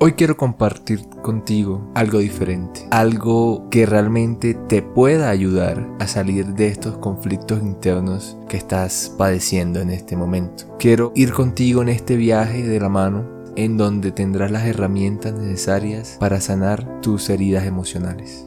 Hoy quiero compartir contigo algo diferente, algo que realmente te pueda ayudar a salir de estos conflictos internos que estás padeciendo en este momento. Quiero ir contigo en este viaje de la mano en donde tendrás las herramientas necesarias para sanar tus heridas emocionales.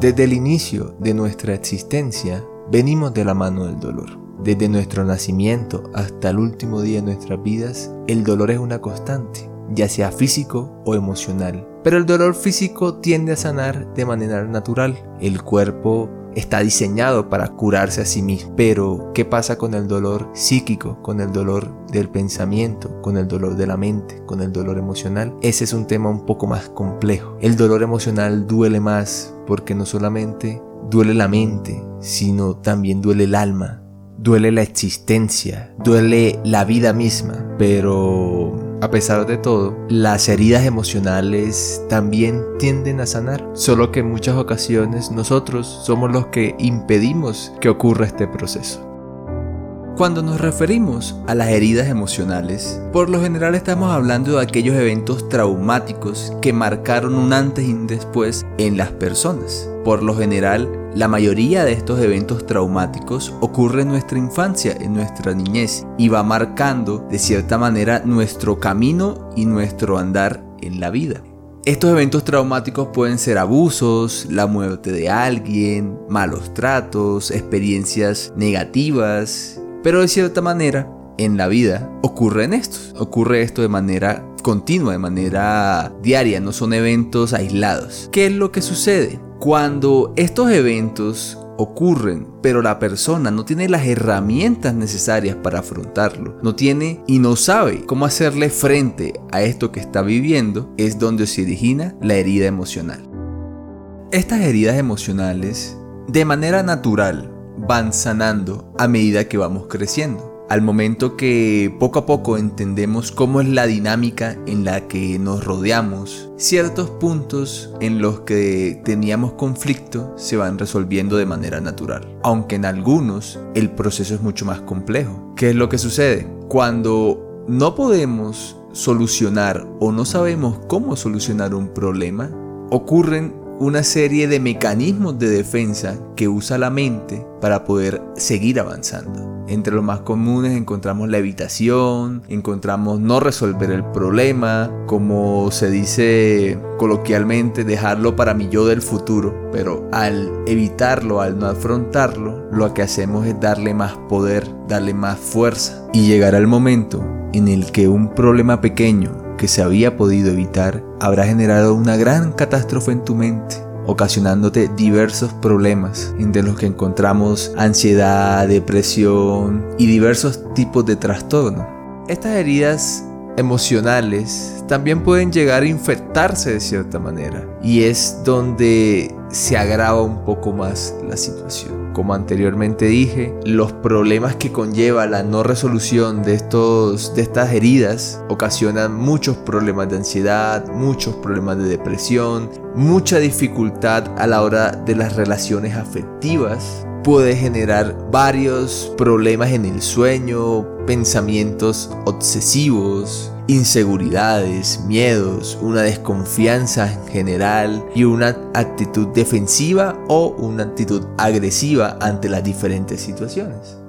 Desde el inicio de nuestra existencia, venimos de la mano del dolor. Desde nuestro nacimiento hasta el último día de nuestras vidas, el dolor es una constante, ya sea físico o emocional. Pero el dolor físico tiende a sanar de manera natural. El cuerpo está diseñado para curarse a sí mismo. Pero, ¿qué pasa con el dolor psíquico, con el dolor del pensamiento, con el dolor de la mente, con el dolor emocional? Ese es un tema un poco más complejo. El dolor emocional duele más porque no solamente duele la mente, sino también duele el alma, duele la existencia, duele la vida misma, pero a pesar de todo, las heridas emocionales también tienden a sanar, solo que en muchas ocasiones nosotros somos los que impedimos que ocurra este proceso. Cuando nos referimos a las heridas emocionales, por lo general estamos hablando de aquellos eventos traumáticos que marcaron un antes y un después en las personas. Por lo general, la mayoría de estos eventos traumáticos ocurre en nuestra infancia, en nuestra niñez, y va marcando de cierta manera nuestro camino y nuestro andar en la vida. Estos eventos traumáticos pueden ser abusos, la muerte de alguien, malos tratos, experiencias negativas, pero de cierta manera, en la vida ocurren estos. Ocurre esto de manera continua, de manera diaria, no son eventos aislados. ¿Qué es lo que sucede? Cuando estos eventos ocurren, pero la persona no tiene las herramientas necesarias para afrontarlo, no tiene y no sabe cómo hacerle frente a esto que está viviendo, es donde se origina la herida emocional. Estas heridas emocionales, de manera natural, van sanando a medida que vamos creciendo. Al momento que poco a poco entendemos cómo es la dinámica en la que nos rodeamos, ciertos puntos en los que teníamos conflicto se van resolviendo de manera natural. Aunque en algunos el proceso es mucho más complejo. ¿Qué es lo que sucede? Cuando no podemos solucionar o no sabemos cómo solucionar un problema, ocurren una serie de mecanismos de defensa que usa la mente para poder seguir avanzando. Entre los más comunes encontramos la evitación, encontramos no resolver el problema, como se dice coloquialmente, dejarlo para mi yo del futuro. Pero al evitarlo, al no afrontarlo, lo que hacemos es darle más poder, darle más fuerza y llegar al momento en el que un problema pequeño que se había podido evitar habrá generado una gran catástrofe en tu mente, ocasionándote diversos problemas, entre los que encontramos ansiedad, depresión y diversos tipos de trastorno. Estas heridas emocionales también pueden llegar a infectarse de cierta manera y es donde se agrava un poco más la situación. Como anteriormente dije, los problemas que conlleva la no resolución de, estos, de estas heridas ocasionan muchos problemas de ansiedad, muchos problemas de depresión, mucha dificultad a la hora de las relaciones afectivas, puede generar varios problemas en el sueño, pensamientos obsesivos, inseguridades, miedos, una desconfianza en general y una actitud defensiva o una actitud agresiva ante las diferentes situaciones.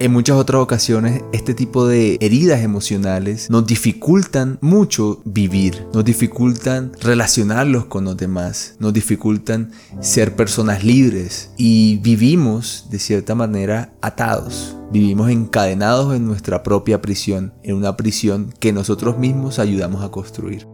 En muchas otras ocasiones, este tipo de heridas emocionales nos dificultan mucho vivir, nos dificultan relacionarlos con los demás, nos dificultan ser personas libres y vivimos de cierta manera atados. Vivimos encadenados en nuestra propia prisión, en una prisión que nosotros mismos ayudamos a construir.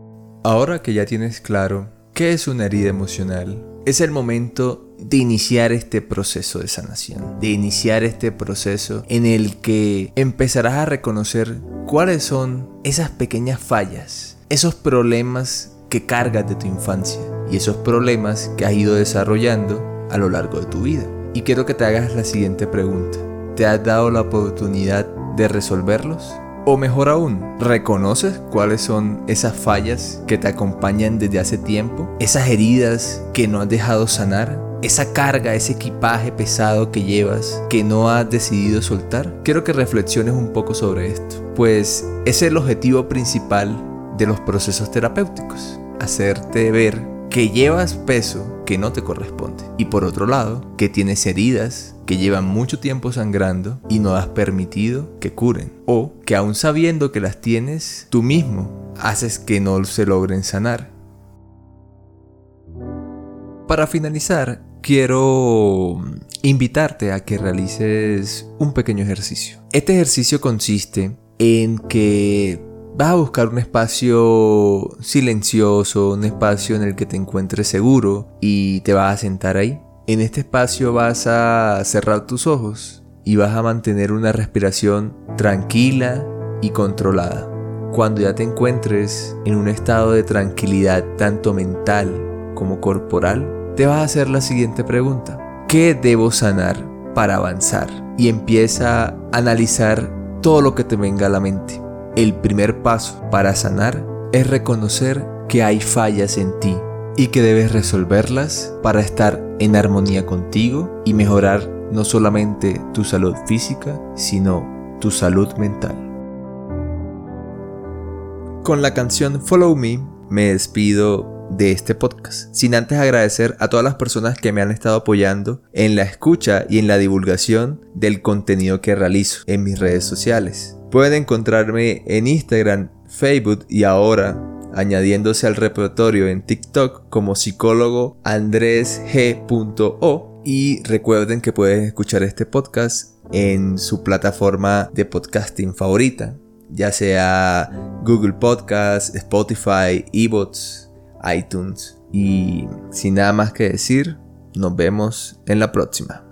Ahora que ya tienes claro qué es una herida emocional, es el momento de iniciar este proceso de sanación, de iniciar este proceso en el que empezarás a reconocer cuáles son esas pequeñas fallas, esos problemas que cargas de tu infancia y esos problemas que has ido desarrollando a lo largo de tu vida. Y quiero que te hagas la siguiente pregunta. ¿Te has dado la oportunidad de resolverlos? O mejor aún, ¿reconoces cuáles son esas fallas que te acompañan desde hace tiempo? ¿Esas heridas que no has dejado sanar? Esa carga, ese equipaje pesado que llevas que no has decidido soltar? Quiero que reflexiones un poco sobre esto, pues es el objetivo principal de los procesos terapéuticos, hacerte ver que llevas peso que no te corresponde y por otro lado, que tienes heridas que llevan mucho tiempo sangrando y no has permitido que curen o que aún sabiendo que las tienes, tú mismo haces que no se logren sanar. Para finalizar, quiero invitarte a que realices un pequeño ejercicio. Este ejercicio consiste en que vas a buscar un espacio silencioso, un espacio en el que te encuentres seguro y te vas a sentar ahí. En este espacio vas a cerrar tus ojos y vas a mantener una respiración tranquila y controlada. Cuando ya te encuentres en un estado de tranquilidad tanto mental como corporal, te vas a hacer la siguiente pregunta. ¿Qué debo sanar para avanzar? Y empieza a analizar todo lo que te venga a la mente. El primer paso para sanar es reconocer que hay fallas en ti y que debes resolverlas para estar en armonía contigo y mejorar no solamente tu salud física, sino tu salud mental. Con la canción Follow Me me despido de este podcast, sin antes agradecer a todas las personas que me han estado apoyando en la escucha y en la divulgación del contenido que realizo en mis redes sociales. Pueden encontrarme en Instagram, Facebook y ahora añadiéndose al repertorio en TikTok como psicólogo andresg.o y recuerden que pueden escuchar este podcast en su plataforma de podcasting favorita, ya sea Google Podcast, Spotify, eBooks, iTunes. Y sin nada más que decir, nos vemos en la próxima.